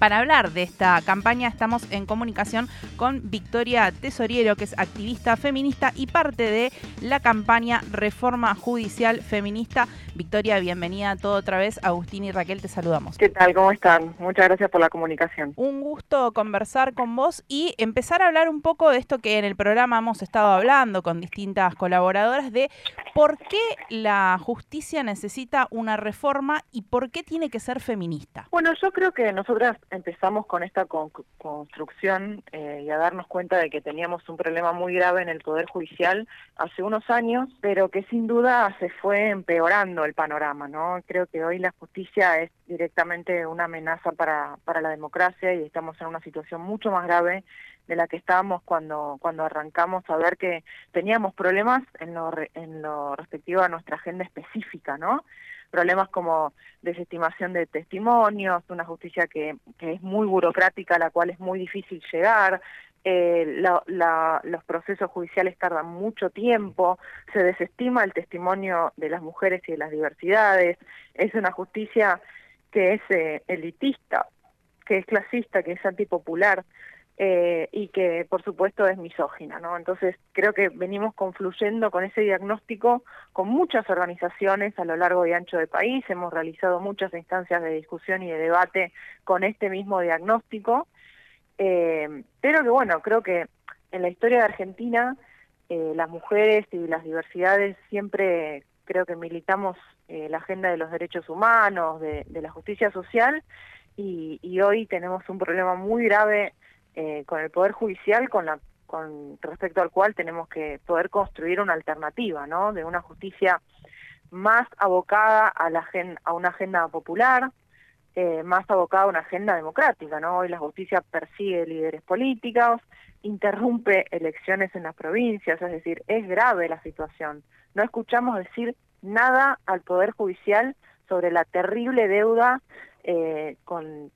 Para hablar de esta campaña estamos en comunicación con Victoria Tesoriero, que es activista feminista y parte de la campaña Reforma Judicial Feminista. Victoria, bienvenida a todo otra vez. Agustín y Raquel, te saludamos. ¿Qué tal? ¿Cómo están? Muchas gracias por la comunicación. Un gusto conversar con vos y empezar a hablar un poco de esto que en el programa hemos estado hablando con distintas colaboradoras de por qué la justicia necesita una reforma y por qué tiene que ser feminista. Bueno, yo creo que nosotras empezamos con esta construcción eh, y a darnos cuenta de que teníamos un problema muy grave en el Poder Judicial hace unos años, pero que sin duda se fue empeorando el panorama, ¿no? Creo que hoy la justicia es directamente una amenaza para, para la democracia y estamos en una situación mucho más grave de la que estábamos cuando cuando arrancamos a ver que teníamos problemas en lo, en lo respectivo a nuestra agenda específica, ¿no? problemas como desestimación de testimonios, una justicia que, que es muy burocrática, a la cual es muy difícil llegar, eh, los procesos judiciales tardan mucho tiempo, se desestima el testimonio de las mujeres y de las diversidades, es una justicia que es eh, elitista, que es clasista, que es antipopular, eh, y que por supuesto es misógina, ¿no? Entonces creo que venimos confluyendo con ese diagnóstico con muchas organizaciones a lo largo y ancho del país, hemos realizado muchas instancias de discusión y de debate con este mismo diagnóstico, eh, pero que bueno, creo que en la historia de Argentina eh, las mujeres y las diversidades siempre creo que militamos la agenda de los derechos humanos, de, la justicia social, y, y hoy tenemos un problema muy grave eh, con el Poder Judicial con, la, con respecto al cual tenemos que poder construir una alternativa, ¿no? De una justicia más abocada a, la, a una agenda popular, eh, más abocada a una agenda democrática, ¿no? Hoy la justicia persigue líderes políticos, interrumpe elecciones en las provincias, es decir, es grave la situación. No escuchamos decir nada al Poder Judicial sobre la terrible deuda eh, con,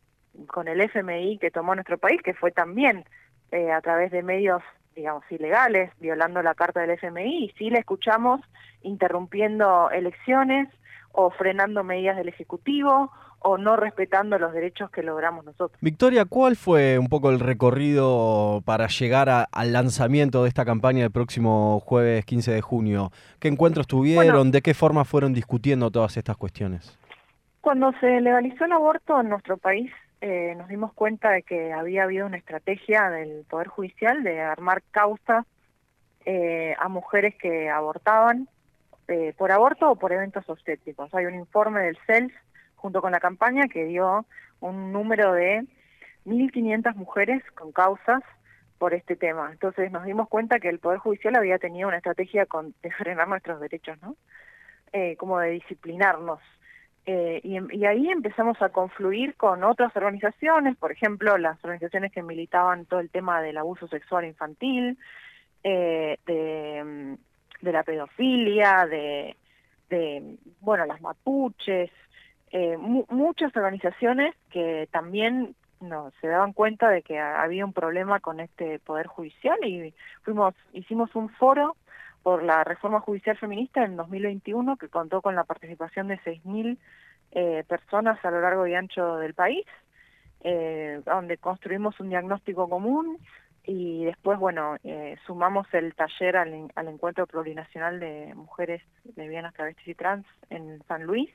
con el FMI que tomó nuestro país, que fue también eh, a través de medios, digamos, ilegales, violando la carta del FMI, y sí le escuchamos interrumpiendo elecciones o frenando medidas del Ejecutivo o no respetando los derechos que logramos nosotros. Victoria, ¿cuál fue un poco el recorrido para llegar al lanzamiento de esta campaña el próximo jueves 15 de junio? ¿Qué encuentros tuvieron? ¿De qué forma fueron discutiendo todas estas cuestiones? Cuando se legalizó el aborto en nuestro país, eh, nos dimos cuenta de que había habido una estrategia del Poder Judicial de armar causas eh, a mujeres que abortaban eh, por aborto o por eventos obstétricos. Hay un informe del CELS junto con la campaña que dio un número de 1.500 mujeres con causas por este tema. Entonces nos dimos cuenta que el Poder Judicial había tenido una estrategia con, de frenar nuestros derechos, ¿no? como de disciplinarnos eh, y, ahí empezamos a confluir con otras organizaciones, por ejemplo, las organizaciones que militaban todo el tema del abuso sexual infantil, eh, de, la pedofilia, de, bueno, las mapuches, eh, muchas organizaciones que también no, se daban cuenta de que había un problema con este poder judicial y fuimos hicimos un foro por la reforma judicial feminista en 2021 que contó con la participación de 6.000 eh, personas a lo largo y ancho del país, eh, donde construimos un diagnóstico común y después, bueno, eh, sumamos el taller al, al, Encuentro Plurinacional de Mujeres Lesbianas, Travestis y Trans en San Luis,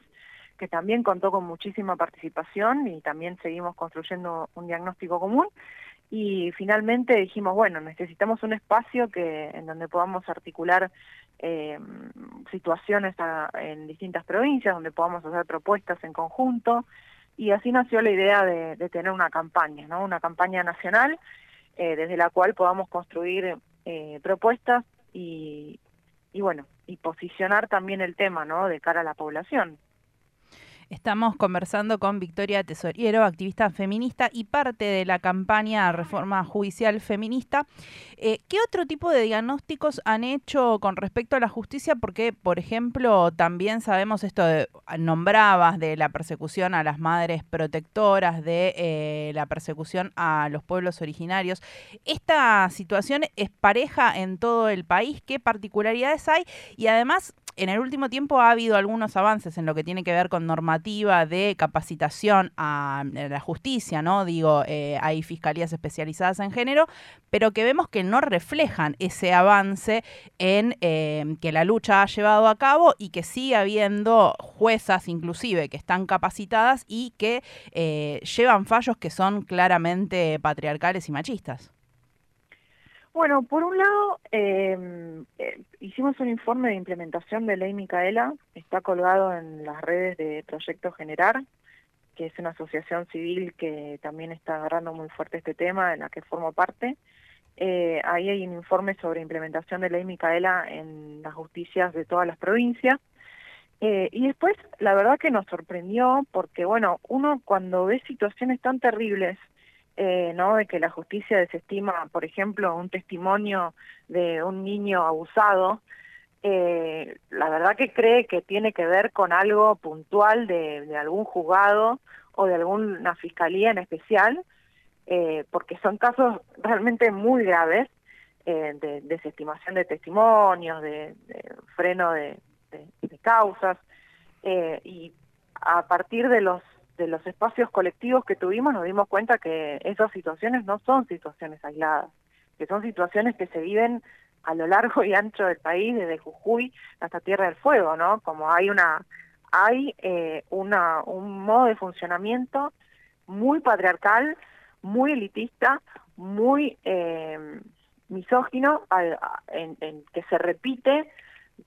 que también contó con muchísima participación y también seguimos construyendo un diagnóstico común. Y finalmente dijimos bueno necesitamos un espacio que en donde podamos articular eh, situaciones en distintas provincias donde podamos hacer propuestas en conjunto. Y así nació la idea de, tener una campaña no una campaña nacional eh, desde la cual podamos construir eh, propuestas y, y bueno y posicionar también el tema no de cara a la población Estamos conversando con Victoria Tesoriero, activista feminista y parte de la campaña Reforma Judicial Feminista. Eh, ¿Qué otro tipo de diagnósticos han hecho con respecto a la justicia? Porque, por ejemplo, también sabemos esto, de, nombrabas de la persecución a las madres protectoras, de eh, la persecución a los pueblos originarios. ¿Esta situación es pareja en todo el país? ¿Qué particularidades hay? Y además, en el último tiempo ha habido algunos avances en lo que tiene que ver con normativa de capacitación a, la justicia, ¿no? Digo, eh, hay fiscalías especializadas en género, pero que vemos que no reflejan ese avance en eh, que la lucha ha llevado a cabo y que sigue habiendo juezas inclusive que están capacitadas y que eh, llevan fallos que son claramente patriarcales y machistas. Bueno, por un lado, em, eh, hicimos un informe de implementación de Ley Micaela, está colgado en las redes de Proyecto Generar, que es una asociación civil que también está agarrando muy fuerte este tema, en la que formo parte. Eh, ahí hay un informe sobre implementación de Ley Micaela en las justicias de todas las provincias. Eh, y después, la verdad que nos sorprendió, porque bueno, uno cuando ve situaciones tan terribles, eh, ¿no? De que la justicia desestima, por ejemplo, un testimonio de un niño abusado, eh, la verdad que cree que tiene que ver con algo puntual de, algún juzgado o de alguna fiscalía en especial, eh, porque son casos realmente muy graves de desestimación de testimonios, de, freno de causas, y a partir de los de los espacios colectivos que tuvimos nos dimos cuenta que esas situaciones no son situaciones aisladas, que son situaciones que se viven a lo largo y ancho del país, desde Jujuy hasta Tierra del Fuego, ¿no? Como hay una hay eh, una un modo de funcionamiento muy patriarcal, muy elitista, muy eh, misógino, en, que se repite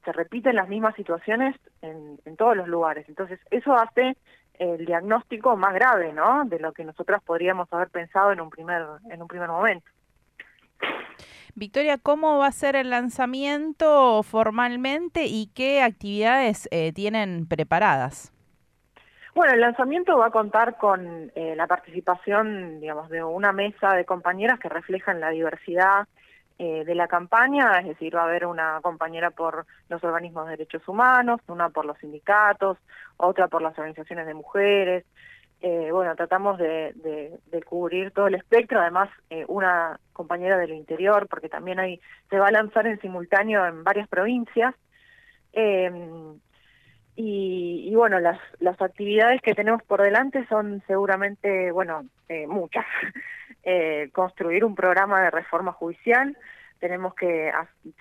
se repiten las mismas situaciones en todos los lugares. Entonces, eso hace el diagnóstico más grave, ¿no? De lo que nosotros podríamos haber pensado en un primer en un primer momento. Victoria, ¿cómo va a ser el lanzamiento formalmente y qué actividades eh, tienen preparadas? Bueno, el lanzamiento va a contar con eh, la participación, digamos, de una mesa de compañeras que reflejan la diversidad eh, de la campaña, es decir, va a haber una compañera por los organismos de derechos humanos, una por los sindicatos, otra por las organizaciones de mujeres. Eh, bueno, tratamos de, cubrir todo el espectro, además eh, una compañera del interior, porque también hay, se va a lanzar en simultáneo en varias provincias. Em, y, y, bueno, las, las actividades que tenemos por delante son seguramente, bueno, muchas. Eh, construir un programa de reforma judicial, tenemos que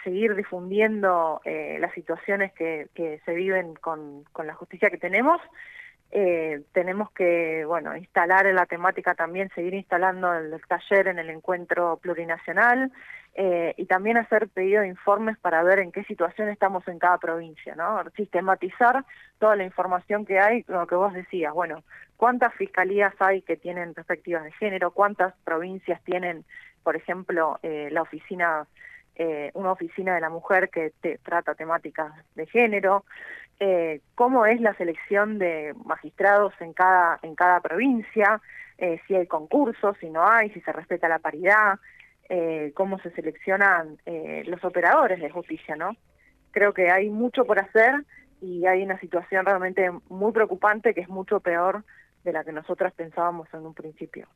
seguir difundiendo eh, las situaciones que, se viven con, la justicia que tenemos. Eh, tenemos que, bueno, instalar en la temática también, seguir instalando el, taller en el encuentro plurinacional y también hacer pedido de informes para ver en qué situación estamos en cada provincia, ¿no? Sistematizar toda la información que hay, lo que vos decías, bueno, cuántas fiscalías hay que tienen perspectivas de género, cuántas provincias tienen, por ejemplo, eh, la oficina, eh, una oficina de la mujer que trata temáticas de género, eh, cómo es la selección de magistrados en cada en cada provincia, si hay concursos, si no hay, si se respeta la paridad, cómo se seleccionan los operadores de justicia, ¿no? Creo que hay mucho por hacer y hay una situación realmente muy preocupante que es mucho peor de la que nosotras pensábamos en un principio.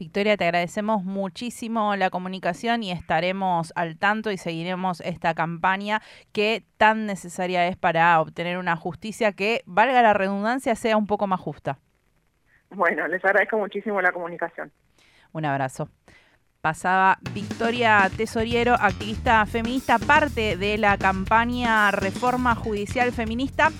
Victoria, te agradecemos muchísimo la comunicación y estaremos al tanto y seguiremos esta campaña que tan necesaria es para obtener una justicia que, valga la redundancia, sea un poco más justa. Bueno, les agradezco muchísimo la comunicación. Un abrazo. Pasaba Victoria Tesoriero, activista feminista, parte de la campaña Reforma Judicial Feminista.